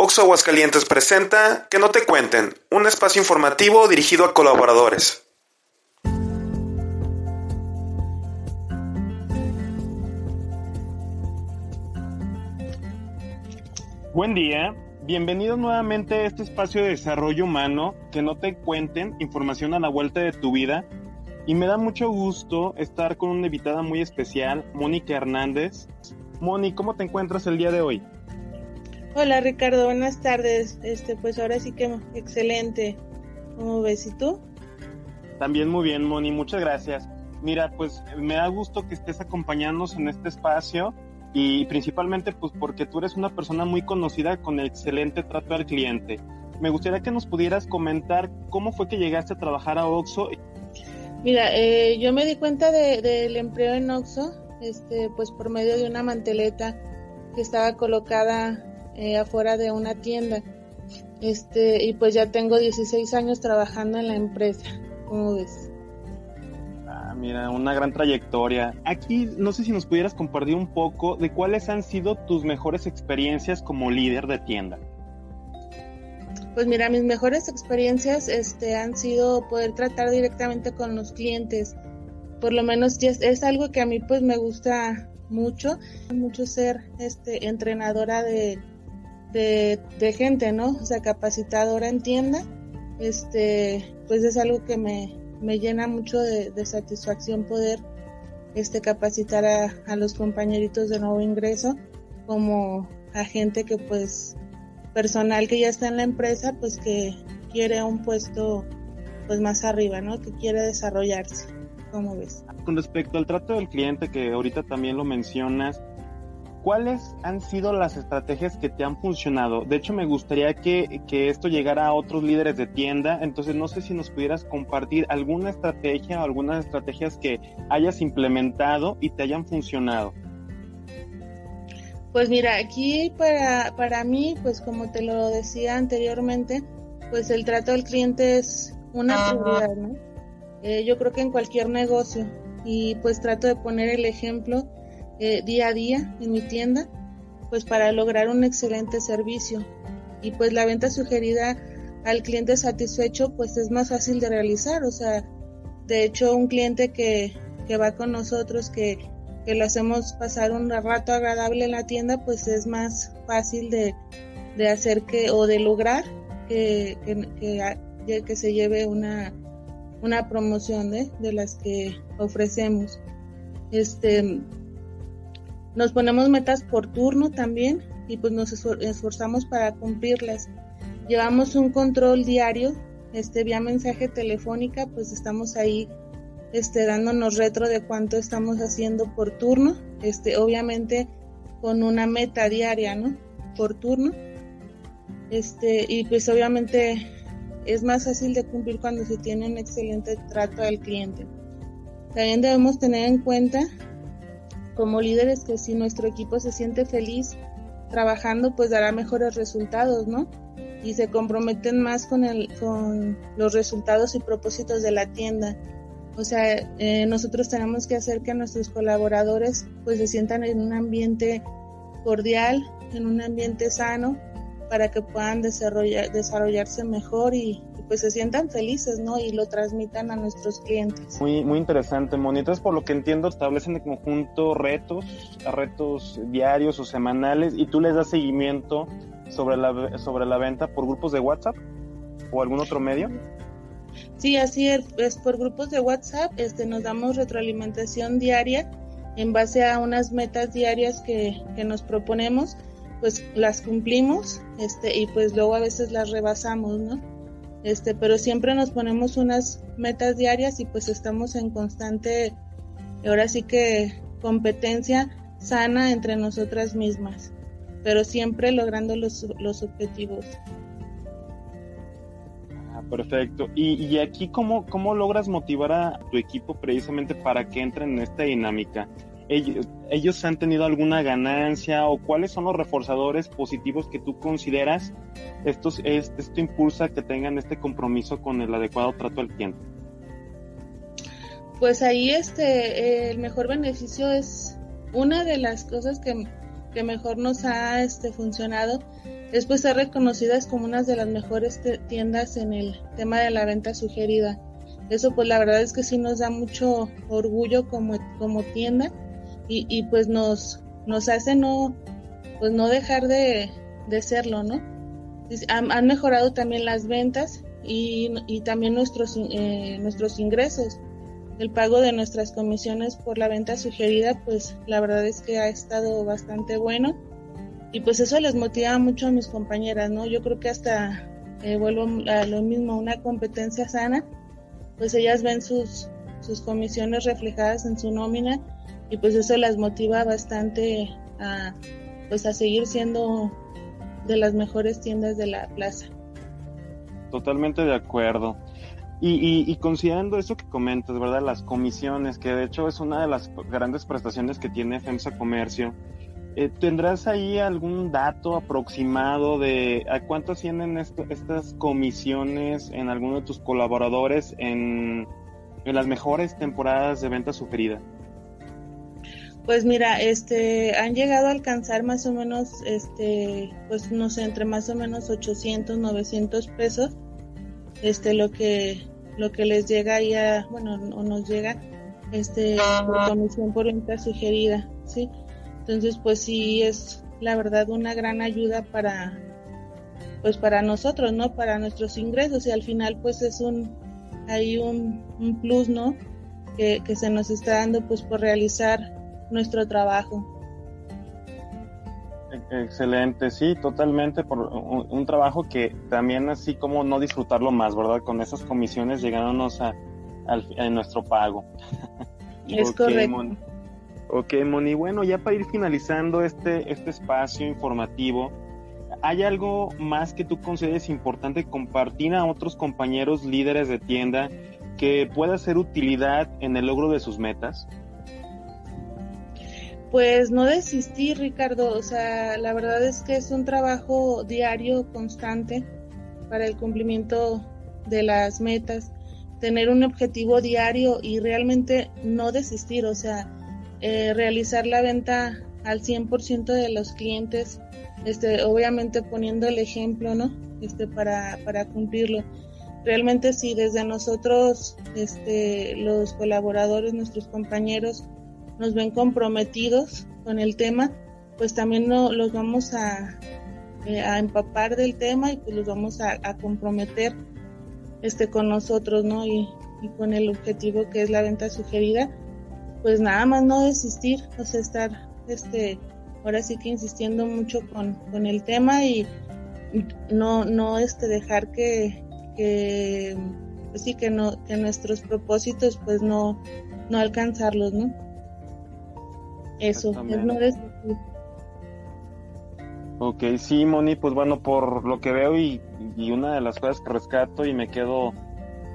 Oxo Aguascalientes presenta Que no te cuenten, un espacio informativo dirigido a colaboradores. Buen día, bienvenido nuevamente a este espacio de desarrollo humano, que no te cuenten información a la vuelta de tu vida. Y me da mucho gusto estar con una invitada muy especial, Mónica Hernández. Moni, ¿cómo te encuentras el día de hoy? Hola Ricardo, buenas tardes. Este, pues ahora sí que excelente. ¿Cómo ves? ¿Y tú? También muy bien, Moni, muchas gracias. Mira, pues me da gusto que estés acompañándonos en este espacio y principalmente pues porque tú eres una persona muy conocida con excelente trato al cliente. Me gustaría que nos pudieras comentar cómo fue que llegaste a trabajar a Oxo. Mira, eh, yo me di cuenta del empleo en Oxo, este, pues por medio de una manteleta que estaba colocada eh, afuera de una tienda. Este, y pues ya tengo 16 años trabajando en la empresa, ¿cómo ves? Ah, mira, una gran trayectoria. Aquí no sé si nos pudieras compartir un poco de cuáles han sido tus mejores experiencias como líder de tienda. Pues mira, mis mejores experiencias este, han sido poder tratar directamente con los clientes. Por lo menos es, es algo que a mí pues me gusta mucho, mucho ser este, entrenadora de, de, gente, ¿no? O sea, capacitadora en tienda, este, pues es algo que me, me llena mucho de, satisfacción poder este, capacitar a, a, los compañeritos de nuevo ingreso como a gente que pues personal que ya está en la empresa pues que quiere un puesto pues más arriba, ¿no? Que quiere desarrollarse. ¿Cómo ves? Con respecto al trato del cliente que ahorita también lo mencionas, ¿cuáles han sido las estrategias que te han funcionado? De hecho, me gustaría que, esto llegara a otros líderes de tienda, entonces no sé si nos pudieras compartir alguna estrategia o algunas estrategias que hayas implementado y te hayan funcionado. Pues mira, aquí para, para mí, pues como te lo decía anteriormente, pues el trato del cliente es una prioridad, ¿no? Eh, yo creo que en cualquier negocio y pues trato de poner el ejemplo eh, día a día en mi tienda, pues para lograr un excelente servicio. Y pues la venta sugerida al cliente satisfecho, pues es más fácil de realizar. O sea, de hecho, un cliente que, que va con nosotros, que, que lo hacemos pasar un rato agradable en la tienda, pues es más fácil de, de hacer que, o de lograr que, que, que se lleve una, una promoción ¿eh? de las que ofrecemos. Este, nos ponemos metas por turno también y pues nos esforzamos para cumplirlas. Llevamos un control diario, este vía mensaje telefónica, pues estamos ahí este dándonos retro de cuánto estamos haciendo por turno, este obviamente con una meta diaria, ¿no? Por turno. Este y pues obviamente es más fácil de cumplir cuando se tiene un excelente trato al cliente. También debemos tener en cuenta como líderes que si nuestro equipo se siente feliz trabajando, pues dará mejores resultados, ¿no? Y se comprometen más con, el, con los resultados y propósitos de la tienda. O sea, eh, nosotros tenemos que hacer que nuestros colaboradores pues se sientan en un ambiente cordial, en un ambiente sano, para que puedan desarrollar, desarrollarse mejor y, pues se sientan felices, ¿no? Y lo transmitan a nuestros clientes. Muy, muy interesante, Moni. Entonces, por lo que entiendo, establecen en conjunto retos, retos diarios o semanales, y tú les das seguimiento sobre la, sobre la venta por grupos de WhatsApp o algún otro medio. Sí, así es, es por grupos de WhatsApp, este, nos damos retroalimentación diaria en base a unas metas diarias que, que nos proponemos, pues las cumplimos, este, y pues luego a veces las rebasamos, ¿no? este, pero siempre nos ponemos unas metas diarias y pues estamos en constante, ahora sí que competencia sana entre nosotras mismas, pero siempre logrando los, los objetivos. Ah, perfecto. ¿Y, y aquí cómo, cómo logras motivar a tu equipo precisamente para que entren en esta dinámica? Ellos, han tenido alguna ganancia o cuáles son los reforzadores positivos que tú consideras estos, esto impulsa que tengan este compromiso con el adecuado trato al cliente? Pues ahí este el mejor beneficio es una de las cosas que, que mejor nos ha este, funcionado después ser reconocidas como una de las mejores tiendas en el tema de la venta sugerida. Eso pues la verdad es que sí nos da mucho orgullo como, como tienda y, y pues nos, nos hace no, pues no dejar de, de serlo, ¿no? Han, han, mejorado también las ventas y, y también nuestros, eh, nuestros ingresos. El pago de nuestras comisiones por la venta sugerida, pues la verdad es que ha estado bastante bueno y pues eso les motiva mucho a mis compañeras, ¿no? Yo creo que hasta eh, vuelvo a lo mismo, una competencia sana, pues ellas ven sus, sus comisiones reflejadas en su nómina y pues eso las motiva bastante a, pues a seguir siendo de las mejores tiendas de la plaza. Totalmente de acuerdo. Y, considerando eso que comentas, ¿verdad? Las comisiones, que de hecho es una de las grandes prestaciones que tiene FEMSA Comercio, eh, ¿tendrás ahí algún dato aproximado de a cuánto ascienden estas comisiones en alguno de tus colaboradores en, en las mejores temporadas de venta sugerida? Pues mira, este, han llegado a alcanzar más o menos, este, pues no sé, entre más o menos 800, 900 pesos, este, lo que, lo que les llega ahí a, bueno, o nos llega, este, por comisión por venta sugerida, sí. Entonces, pues sí es, la verdad, una gran ayuda para, pues para nosotros, ¿no? Para nuestros ingresos y al final, pues es un, hay un, un plus, ¿no? Que, que se nos está dando, pues por realizar nuestro trabajo. Excelente, sí, totalmente, por un, trabajo que también así como no disfrutarlo más, ¿verdad? Con esas comisiones llegándonos a, nuestro pago. Es correcto. Ok, Moni, bueno, ya para ir finalizando este, este espacio informativo, ¿hay algo más que tú consideres importante compartir a otros compañeros líderes de tienda que pueda ser utilidad en el logro de sus metas? Pues no desistir, Ricardo. O sea, la verdad es que es un trabajo diario, constante, para el cumplimiento de las metas. Tener un objetivo diario y realmente no desistir. O sea, eh, realizar la venta al 100% de los clientes, este, obviamente poniendo el ejemplo, ¿no? Este, para, para cumplirlo. Realmente si desde nosotros, este, los colaboradores, nuestros compañeros, nos ven comprometidos con el tema, pues también no, los vamos a, eh, a empapar del tema y pues los vamos a, comprometer este con nosotros, ¿no? Y, y, con el objetivo que es la venta sugerida, pues nada más no desistir, o sea, estar este ahora sí que insistiendo mucho con, con el tema y no, no este dejar que, que pues sí que no, que nuestros propósitos pues no, no alcanzarlos, ¿no? Eso, es no desistir. Ok, sí, Moni, pues bueno, por lo que veo y, una de las cosas que rescato y me quedo,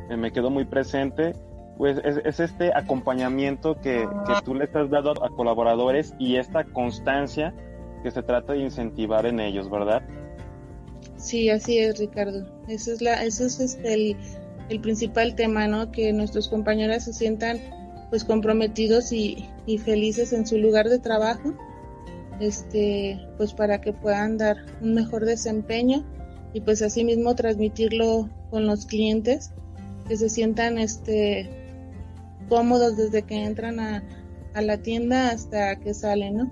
eh, me quedo muy presente, pues es, este acompañamiento que, que, tú le has dado a colaboradores y esta constancia que se trata de incentivar en ellos, ¿verdad? Sí, así es, Ricardo. Eso es, la, eso es este, el, el principal tema, ¿no? Que nuestros compañeros se sientan pues comprometidos y, y felices en su lugar de trabajo, este, pues para que puedan dar un mejor desempeño y pues asimismo transmitirlo con los clientes, que se sientan este cómodos desde que entran a, a la tienda hasta que salen, ¿no?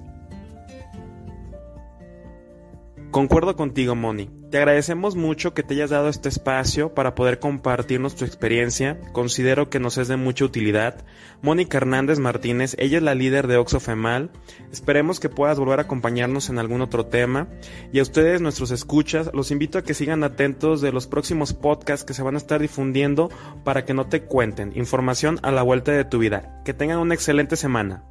Concuerdo contigo, Moni. Te agradecemos mucho que te hayas dado este espacio para poder compartirnos tu experiencia. Considero que nos es de mucha utilidad. Mónica Hernández Martínez, ella es la líder de Oxofemal. Esperemos que puedas volver a acompañarnos en algún otro tema. Y a ustedes, nuestros escuchas, los invito a que sigan atentos de los próximos podcasts que se van a estar difundiendo para que no te cuenten. Información a la vuelta de tu vida. Que tengan una excelente semana.